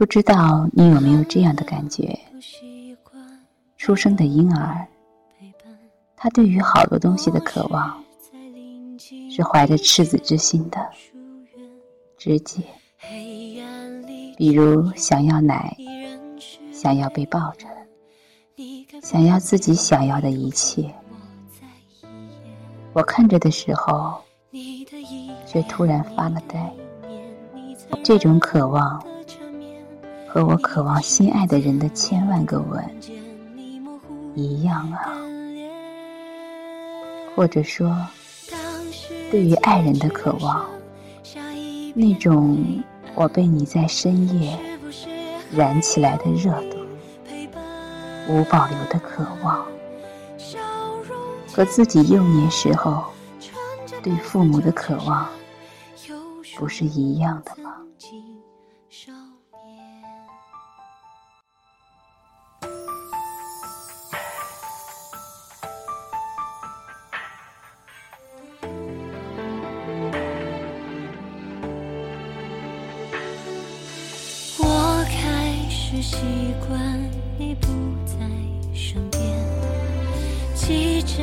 不知道你有没有这样的感觉？出生的婴儿，他对于好多东西的渴望，是怀着赤子之心的，直接。比如想要奶，想要被抱着，想要自己想要的一切。我看着的时候，却突然发了呆。这种渴望。和我渴望心爱的人的千万个吻一样啊，或者说，对于爱人的渴望，那种我被你在深夜燃起来的热度，无保留的渴望，和自己幼年时候对父母的渴望，不是一样的吗？习惯你不在身边，记着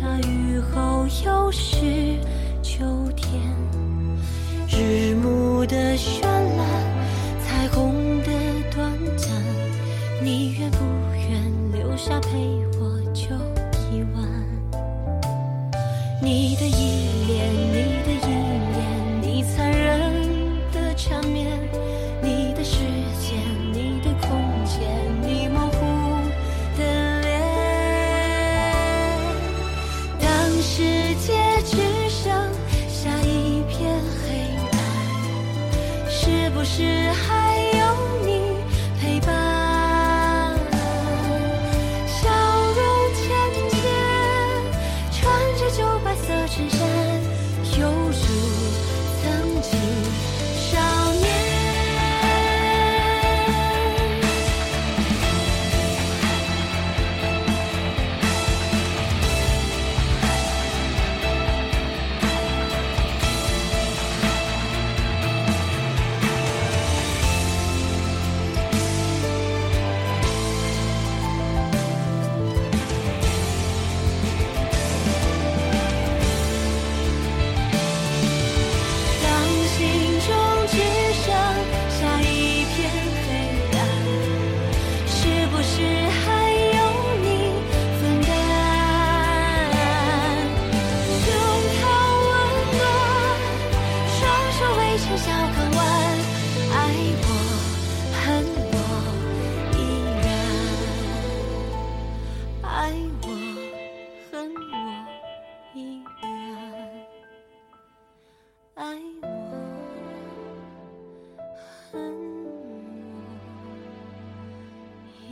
大雨后又是秋天，日暮的绚烂，彩虹的短暂，你愿不愿留下陪我就一晚？你的依是海笑看完，爱我恨我，依然。爱我恨我，依然。爱我。恨。我。一。